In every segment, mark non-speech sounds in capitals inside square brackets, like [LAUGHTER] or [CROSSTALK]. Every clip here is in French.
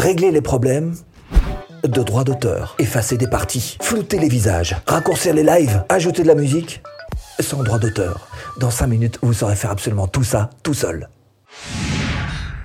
Régler les problèmes de droit d'auteur, effacer des parties, flouter les visages, raccourcir les lives, ajouter de la musique, sans droit d'auteur. Dans 5 minutes, vous saurez faire absolument tout ça tout seul.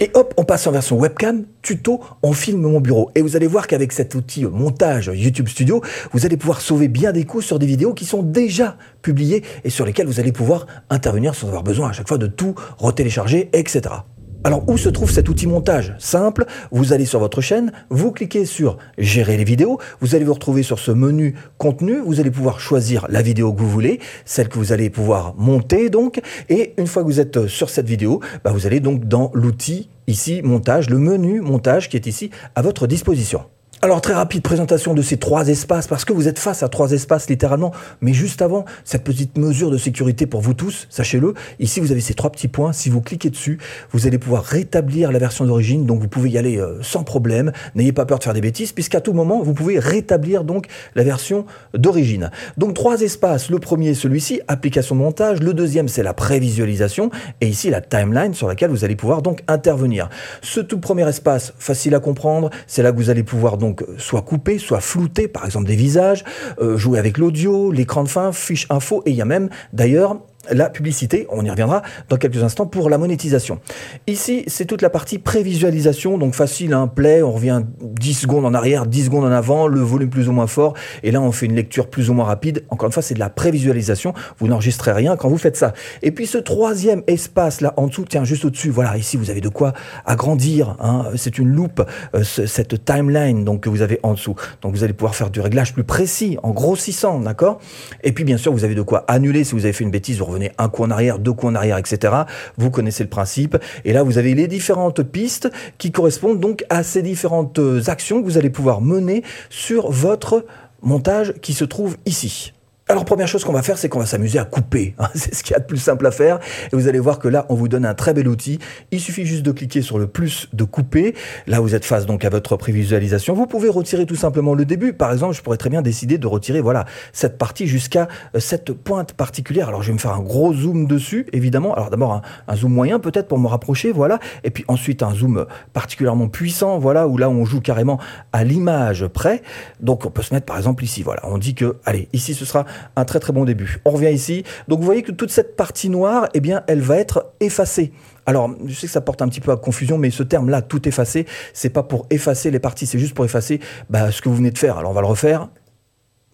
Et hop, on passe en version webcam, tuto, on filme mon bureau. Et vous allez voir qu'avec cet outil montage YouTube Studio, vous allez pouvoir sauver bien des coups sur des vidéos qui sont déjà publiées et sur lesquelles vous allez pouvoir intervenir sans avoir besoin à chaque fois de tout retélécharger, etc. Alors où se trouve cet outil montage Simple, vous allez sur votre chaîne, vous cliquez sur Gérer les vidéos, vous allez vous retrouver sur ce menu Contenu, vous allez pouvoir choisir la vidéo que vous voulez, celle que vous allez pouvoir monter donc, et une fois que vous êtes sur cette vidéo, bah, vous allez donc dans l'outil ici Montage, le menu Montage qui est ici à votre disposition. Alors très rapide présentation de ces trois espaces parce que vous êtes face à trois espaces littéralement. Mais juste avant, cette petite mesure de sécurité pour vous tous, sachez-le, ici vous avez ces trois petits points. Si vous cliquez dessus, vous allez pouvoir rétablir la version d'origine. Donc vous pouvez y aller euh, sans problème. N'ayez pas peur de faire des bêtises puisqu'à tout moment vous pouvez rétablir donc la version d'origine. Donc trois espaces. Le premier celui-ci, application montage. Le deuxième c'est la prévisualisation et ici la timeline sur laquelle vous allez pouvoir donc intervenir. Ce tout premier espace, facile à comprendre, c'est là que vous allez pouvoir donc donc soit coupé, soit flouté, par exemple des visages, euh, jouer avec l'audio, l'écran de fin, fiche info, et il y a même d'ailleurs la publicité, on y reviendra dans quelques instants pour la monétisation. Ici, c'est toute la partie prévisualisation, donc facile, un hein, play, on revient 10 secondes en arrière, 10 secondes en avant, le volume plus ou moins fort, et là on fait une lecture plus ou moins rapide. Encore une fois, c'est de la prévisualisation, vous n'enregistrez rien quand vous faites ça. Et puis ce troisième espace là en dessous, tiens, juste au-dessus, voilà, ici vous avez de quoi agrandir, hein. c'est une loupe, euh, cette timeline donc, que vous avez en dessous. Donc vous allez pouvoir faire du réglage plus précis, en grossissant, d'accord? Et puis bien sûr, vous avez de quoi annuler si vous avez fait une bêtise, vous un coup en arrière, deux coups en arrière, etc. Vous connaissez le principe. Et là, vous avez les différentes pistes qui correspondent donc à ces différentes actions que vous allez pouvoir mener sur votre montage qui se trouve ici. Alors première chose qu'on va faire, c'est qu'on va s'amuser à couper. Hein. [LAUGHS] c'est ce qu'il y a de plus simple à faire. Et vous allez voir que là, on vous donne un très bel outil. Il suffit juste de cliquer sur le plus de couper. Là, vous êtes face donc à votre prévisualisation. Vous pouvez retirer tout simplement le début. Par exemple, je pourrais très bien décider de retirer voilà cette partie jusqu'à euh, cette pointe particulière. Alors je vais me faire un gros zoom dessus, évidemment. Alors d'abord un, zoom moyen peut-être pour me rapprocher, voilà. Et puis ensuite un zoom particulièrement puissant, voilà, où là on joue carrément à l'image près. Donc on peut se mettre par exemple ici, voilà. On dit que, allez, ici ce sera un très très bon début. On revient ici. Donc vous voyez que toute cette partie noire, eh bien, elle va être effacée. Alors, je sais que ça porte un petit peu à confusion, mais ce terme-là, tout effacé, c'est pas pour effacer les parties, c'est juste pour effacer bah, ce que vous venez de faire. Alors, on va le refaire.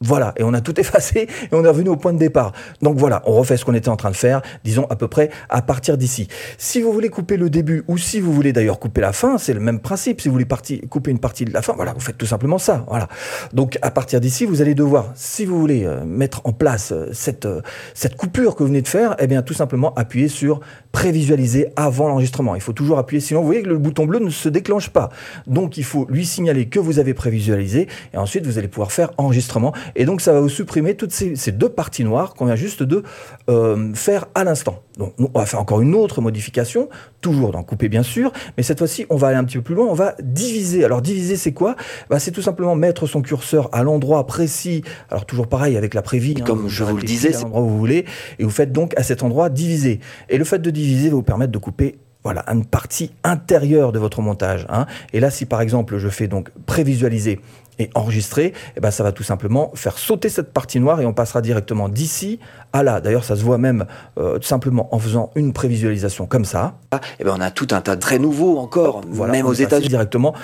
Voilà, et on a tout [LAUGHS] effacé et on est revenu au point de départ. Donc voilà, on refait ce qu'on était en train de faire, disons à peu près à partir d'ici. Si vous voulez couper le début ou si vous voulez d'ailleurs couper la fin, c'est le même principe. Si vous voulez couper une partie de la fin, voilà, vous faites tout simplement ça. Voilà. Donc à partir d'ici, vous allez devoir, si vous voulez euh, mettre en place euh, cette, euh, cette coupure que vous venez de faire, eh bien tout simplement appuyer sur prévisualiser avant l'enregistrement. Il faut toujours appuyer, sinon vous voyez que le bouton bleu ne se déclenche pas. Donc il faut lui signaler que vous avez prévisualisé et ensuite vous allez pouvoir faire enregistrement et donc ça va vous supprimer toutes ces, deux parties noires qu'on vient juste de euh, faire à l'instant. Donc on va faire encore une autre modification, toujours dans couper bien sûr, mais cette fois-ci on va aller un petit peu plus loin, on va diviser. Alors diviser c'est quoi? Bah, C'est tout simplement mettre son curseur à l'endroit précis, alors toujours pareil avec la prévie, hein, comme je vous le disais, c'est l'endroit où vous voulez, et vous faites donc à cet endroit diviser. Et le fait de diviser va vous permettre de couper voilà, une partie intérieure de votre montage. Hein. Et là, si par exemple je fais donc prévisualiser et enregistrer, eh ben, ça va tout simplement faire sauter cette partie noire et on passera directement d'ici à là. D'ailleurs, ça se voit même euh, simplement en faisant une prévisualisation comme ça. Ah, eh ben, on a tout un tas de très nouveaux encore, même aux États-Unis. Directement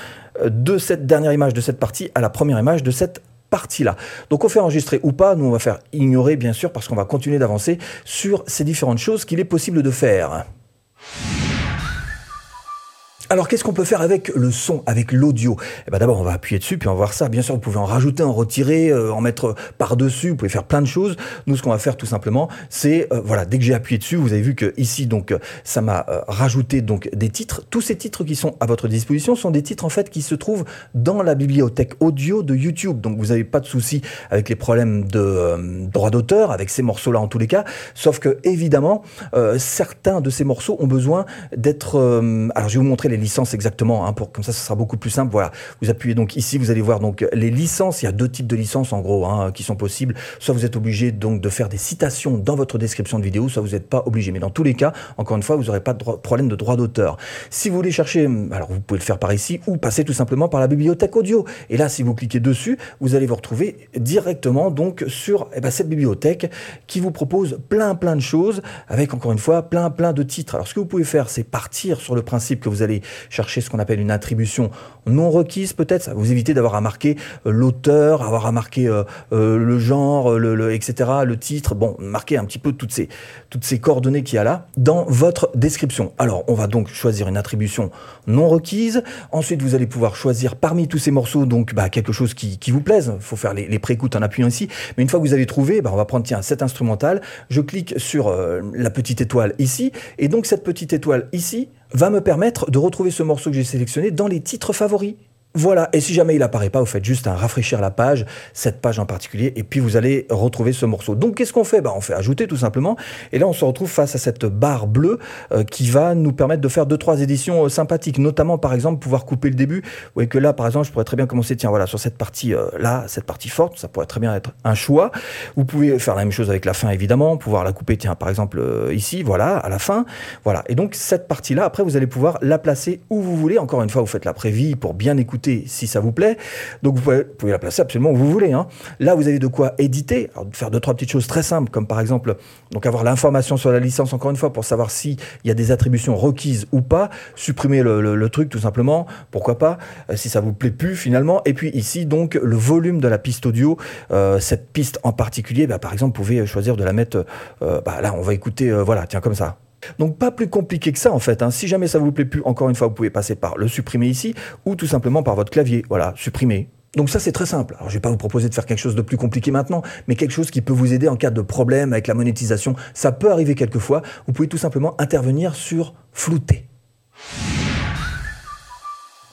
euh, de cette dernière image de cette partie à la première image de cette partie-là. Donc on fait enregistrer ou pas, nous on va faire ignorer bien sûr parce qu'on va continuer d'avancer sur ces différentes choses qu'il est possible de faire. Alors qu'est-ce qu'on peut faire avec le son, avec l'audio? Eh ben D'abord on va appuyer dessus puis on va voir ça. Bien sûr vous pouvez en rajouter, en retirer, euh, en mettre par-dessus, vous pouvez faire plein de choses. Nous ce qu'on va faire tout simplement c'est, euh, voilà, dès que j'ai appuyé dessus, vous avez vu que ici donc ça m'a euh, rajouté donc des titres. Tous ces titres qui sont à votre disposition sont des titres en fait qui se trouvent dans la bibliothèque audio de YouTube. Donc vous n'avez pas de souci avec les problèmes de droit d'auteur, avec ces morceaux-là en tous les cas. Sauf que évidemment certains de ces morceaux ont besoin d'être... alors je vais vous montrer les licences exactement, hein, pour comme ça, ça sera beaucoup plus simple. Voilà, vous appuyez donc ici, vous allez voir donc les licences. Il y a deux types de licences en gros hein, qui sont possibles. Soit vous êtes obligé donc de faire des citations dans votre description de vidéo, soit vous n'êtes pas obligé. Mais dans tous les cas, encore une fois, vous n'aurez pas de problème de droit d'auteur. Si vous voulez chercher, alors vous pouvez le faire par ici ou passer tout simplement par la bibliothèque audio. Et là, si vous cliquez dessus, vous allez vous retrouver directement donc sur eh ben, cette bibliothèque qui vous propose plein plein de choses avec encore une fois plein plein de titres. Alors ce que vous pouvez faire, c'est partir sur le principe que vous allez chercher ce qu'on appelle une attribution non requise peut-être. Ça vous éviter d'avoir à marquer euh, l'auteur, avoir à marquer euh, euh, le genre, le, etc., le titre. Bon, marquer un petit peu toutes ces, toutes ces coordonnées qu'il y a là dans votre description. Alors, on va donc choisir une attribution non requise. Ensuite, vous allez pouvoir choisir parmi tous ces morceaux donc bah, quelque chose qui, qui vous plaise. Il faut faire les, les préécoutes en appuyant ici. Mais une fois que vous avez trouvé, bah, on va prendre tiens cet instrumental. Je clique sur la petite étoile ici, et donc cette petite étoile ici va me permettre de retrouver ce morceau que j'ai sélectionné dans les titres favoris. Voilà, et si jamais il apparaît pas, vous faites juste un rafraîchir la page, cette page en particulier, et puis vous allez retrouver ce morceau. Donc qu'est-ce qu'on fait? Bah, On fait ajouter tout simplement, et là on se retrouve face à cette barre bleue euh, qui va nous permettre de faire deux trois éditions euh, sympathiques, notamment par exemple pouvoir couper le début. Vous voyez que là par exemple je pourrais très bien commencer, tiens voilà, sur cette partie euh, là, cette partie forte, ça pourrait très bien être un choix. Vous pouvez faire la même chose avec la fin évidemment, pouvoir la couper, tiens par exemple ici, voilà, à la fin, voilà. Et donc cette partie là, après vous allez pouvoir la placer où vous voulez. Encore une fois, vous faites la prévie pour bien écouter si ça vous plaît. Donc vous pouvez, la placer absolument où vous voulez. Hein. Là, vous avez de quoi éditer, faire deux, trois petites choses très simples, comme par exemple donc avoir l'information sur la licence, encore une fois, pour savoir s'il y a des attributions requises ou pas, supprimer le, truc tout simplement, pourquoi pas, euh, si ça vous plaît plus finalement. Et puis ici, donc, le volume de la piste audio, euh, cette piste en particulier, bah, par exemple, vous pouvez choisir de la mettre, euh, bah, là, on va écouter, voilà, tiens, comme ça. Donc pas plus compliqué que ça en fait. Hein. Si jamais ça vous plaît plus, encore une fois, vous pouvez passer par le supprimer ici ou tout simplement par votre clavier. Voilà, supprimer. Donc ça c'est très simple. Alors je vais pas vous proposer de faire quelque chose de plus compliqué maintenant, mais quelque chose qui peut vous aider en cas de problème avec la monétisation. Ça peut arriver quelquefois. Vous pouvez tout simplement intervenir sur flouter.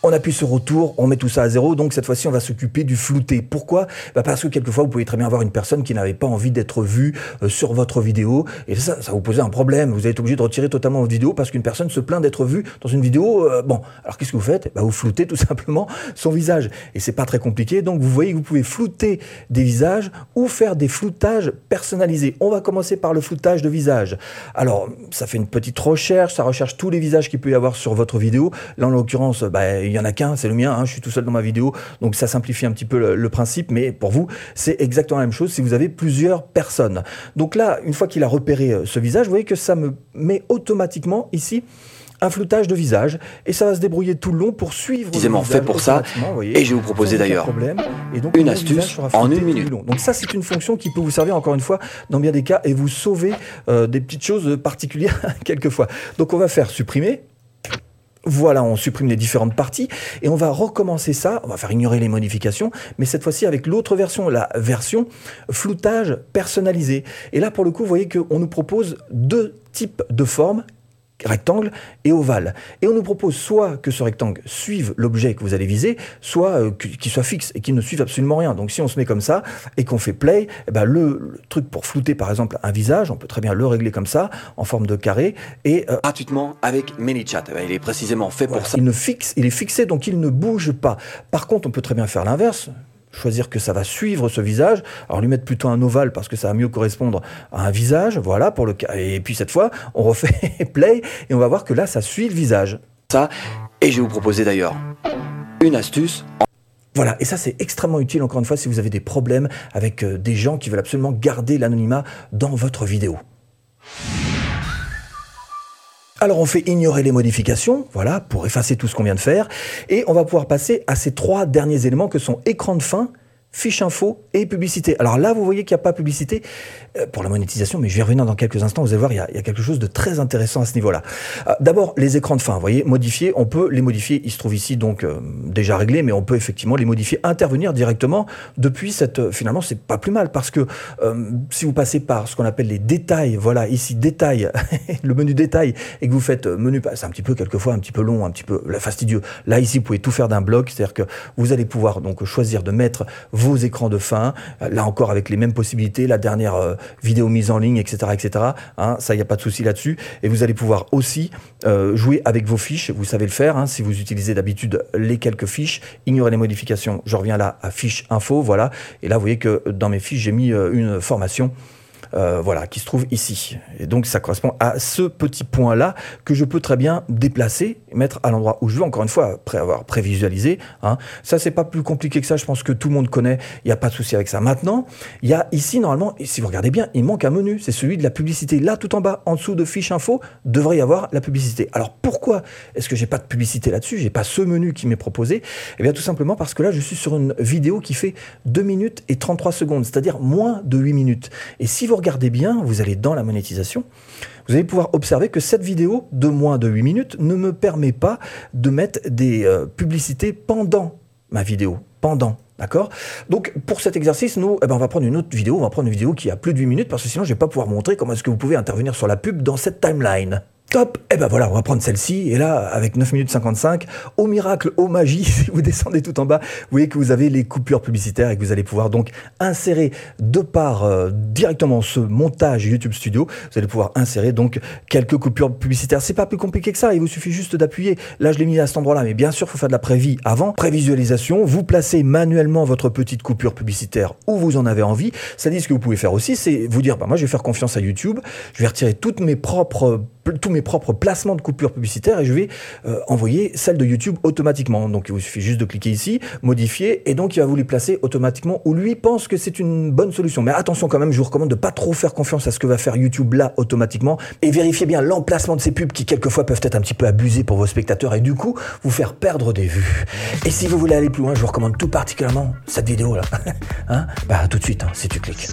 On appuie sur retour, on met tout ça à zéro, donc cette fois-ci on va s'occuper du flouté. Pourquoi? Bah Parce que quelquefois vous pouvez très bien avoir une personne qui n'avait pas envie d'être vue euh, sur votre vidéo, et ça, ça vous posait un problème. Vous êtes obligé de retirer totalement votre vidéo parce qu'une personne se plaint d'être vue dans une vidéo. Euh, bon, alors qu'est-ce que vous faites? Bah, Vous floutez tout [LAUGHS] simplement son visage. Et c'est pas très compliqué, donc vous voyez que vous pouvez flouter des visages ou faire des floutages personnalisés. On va commencer par le floutage de visage. Alors, ça fait une petite recherche, ça recherche tous les visages qu'il peut y avoir sur votre vidéo. Là, en l'occurrence, bah, il y en a qu'un, c'est le mien, hein, je suis tout seul dans ma vidéo, donc ça simplifie un petit peu le, principe, mais pour vous, c'est exactement la même chose si vous avez plusieurs personnes. Donc là, une fois qu'il a repéré euh, ce visage, vous voyez que ça me met automatiquement ici un floutage de visage et ça va se débrouiller tout le long pour suivre. Précisément fait pour ça. et je vais vous proposer d'ailleurs une astuce en une minute. Donc ça, c'est une fonction qui peut vous servir encore une fois dans bien des cas et vous sauver euh, des petites choses particulières [LAUGHS] quelquefois. Donc on va faire supprimer. Voilà, on supprime les différentes parties et on va recommencer ça, on va faire ignorer les modifications, mais cette fois-ci avec l'autre version, la version floutage personnalisé. Et là, pour le coup, vous voyez qu'on nous propose deux types de formes rectangle et ovale. Et on nous propose soit que ce rectangle suive l'objet que vous allez viser, soit euh, qu'il soit fixe et qu'il ne suive absolument rien. Donc si on se met comme ça et qu'on fait play, eh ben le, truc pour flouter par exemple un visage, on peut très bien le régler comme ça, en forme de carré. Et, euh, Gratuitement avec ManyChat. Eh ben, il est précisément fait pour ça. Il, ne fixe, il est fixé donc il ne bouge pas. Par contre, on peut très bien faire l'inverse choisir que ça va suivre ce visage. Alors lui mettre plutôt un ovale parce que ça va mieux correspondre à un visage. Voilà pour le cas. Et puis cette fois, on refait [LAUGHS] play et on va voir que là, ça suit le visage. Ça. Et je vais vous proposer d'ailleurs une astuce. Voilà, et ça c'est extrêmement utile encore une fois si vous avez des problèmes avec euh, des gens qui veulent absolument garder l'anonymat dans votre vidéo. Alors on fait ignorer les modifications, voilà, pour effacer tout ce qu'on vient de faire, et on va pouvoir passer à ces trois derniers éléments que sont écran de fin, fiche info et publicité. Alors là, vous voyez qu'il n'y a pas publicité euh, pour la monétisation, mais je vais revenir dans quelques instants. Vous allez voir, il y a, quelque chose de très intéressant à ce niveau-là. Euh, d'abord, les écrans de fin, vous voyez, modifier, on peut les modifier. Il se trouve ici donc euh, déjà réglé, mais on peut effectivement les modifier, intervenir directement depuis cette. finalement, c'est pas plus mal parce que si vous passez par ce qu'on appelle les détails, voilà, ici détails, [LAUGHS] le menu détails, et que vous faites menu, c'est un petit peu quelquefois un petit peu long, un petit peu fastidieux. Là ici, vous pouvez tout faire d'un bloc, c'est-à-dire que vous allez pouvoir donc choisir de mettre vos vos écrans de fin, là encore avec les mêmes possibilités, la dernière euh, vidéo mise en ligne, etc. etc. Hein, ça, il n'y a pas de souci là-dessus. Et vous allez pouvoir aussi euh, jouer avec vos fiches, vous savez le faire, hein, si vous utilisez d'habitude les quelques fiches, ignorez les modifications. Je reviens là à fiche info, voilà. Et là, vous voyez que dans mes fiches, j'ai mis une formation euh, voilà, qui se trouve ici. Et donc ça correspond à ce petit point-là que je peux très bien déplacer, mettre à l'endroit où je veux, encore une fois, après avoir prévisualisé. Hein. Ça, c'est pas plus compliqué que ça, je pense que tout le monde connaît, il n'y a pas de souci avec ça. Maintenant, il y a ici, normalement, si vous regardez bien, il manque un menu, c'est celui de la publicité. Là, tout en bas, en dessous de fiche info, devrait y avoir la publicité. Alors pourquoi est-ce que j'ai pas de publicité là-dessus, j'ai pas ce menu qui m'est proposé? Eh bien tout simplement parce que là, je suis sur une vidéo qui fait 2 minutes et 33 secondes, c'est-à-dire moins de 8 minutes. Et si regardez bien, vous allez dans la monétisation, vous allez pouvoir observer que cette vidéo de moins de 8 minutes ne me permet pas de mettre des euh, publicités pendant ma vidéo. Pendant. D'accord? Donc, pour cet exercice, nous, eh ben, on va prendre une autre vidéo. On va prendre une vidéo qui a plus de 8 minutes parce que sinon, je ne vais pas pouvoir montrer comment est-ce que vous pouvez intervenir sur la pub dans cette timeline. Top eh ben voilà, on va prendre celle-ci. Et là, avec 9 minutes 55, au miracle, au magie, [LAUGHS] si vous descendez tout en bas, vous voyez que vous avez les coupures publicitaires et que vous allez pouvoir donc insérer de par euh, directement ce montage YouTube Studio, vous allez pouvoir insérer donc quelques coupures publicitaires. C'est pas plus compliqué que ça, il vous suffit juste d'appuyer. Là, je l'ai mis à cet endroit-là, mais bien sûr, il faut faire de la prévie avant. Prévisualisation, vous placez manuellement votre petite coupure publicitaire où vous en avez envie. Ça dit ce que vous pouvez faire aussi, c'est vous dire, bah, moi, je vais faire confiance à YouTube, je vais retirer toutes mes propres, tous mes propres placements de coupures publicitaires et je vais euh, envoyer celle de YouTube automatiquement. Donc il vous suffit juste de cliquer ici, modifier, et donc il va vous les placer automatiquement où lui pense que c'est une bonne solution. Mais attention quand même, je vous recommande de pas trop faire confiance à ce que va faire YouTube là automatiquement et vérifiez bien l'emplacement de ces pubs qui quelquefois peuvent être un petit peu abusés pour vos spectateurs et du coup vous faire perdre des vues. Et si vous voulez aller plus loin, je vous recommande tout particulièrement cette vidéo là. [LAUGHS] hein? Bah tout de suite, hein, si tu cliques.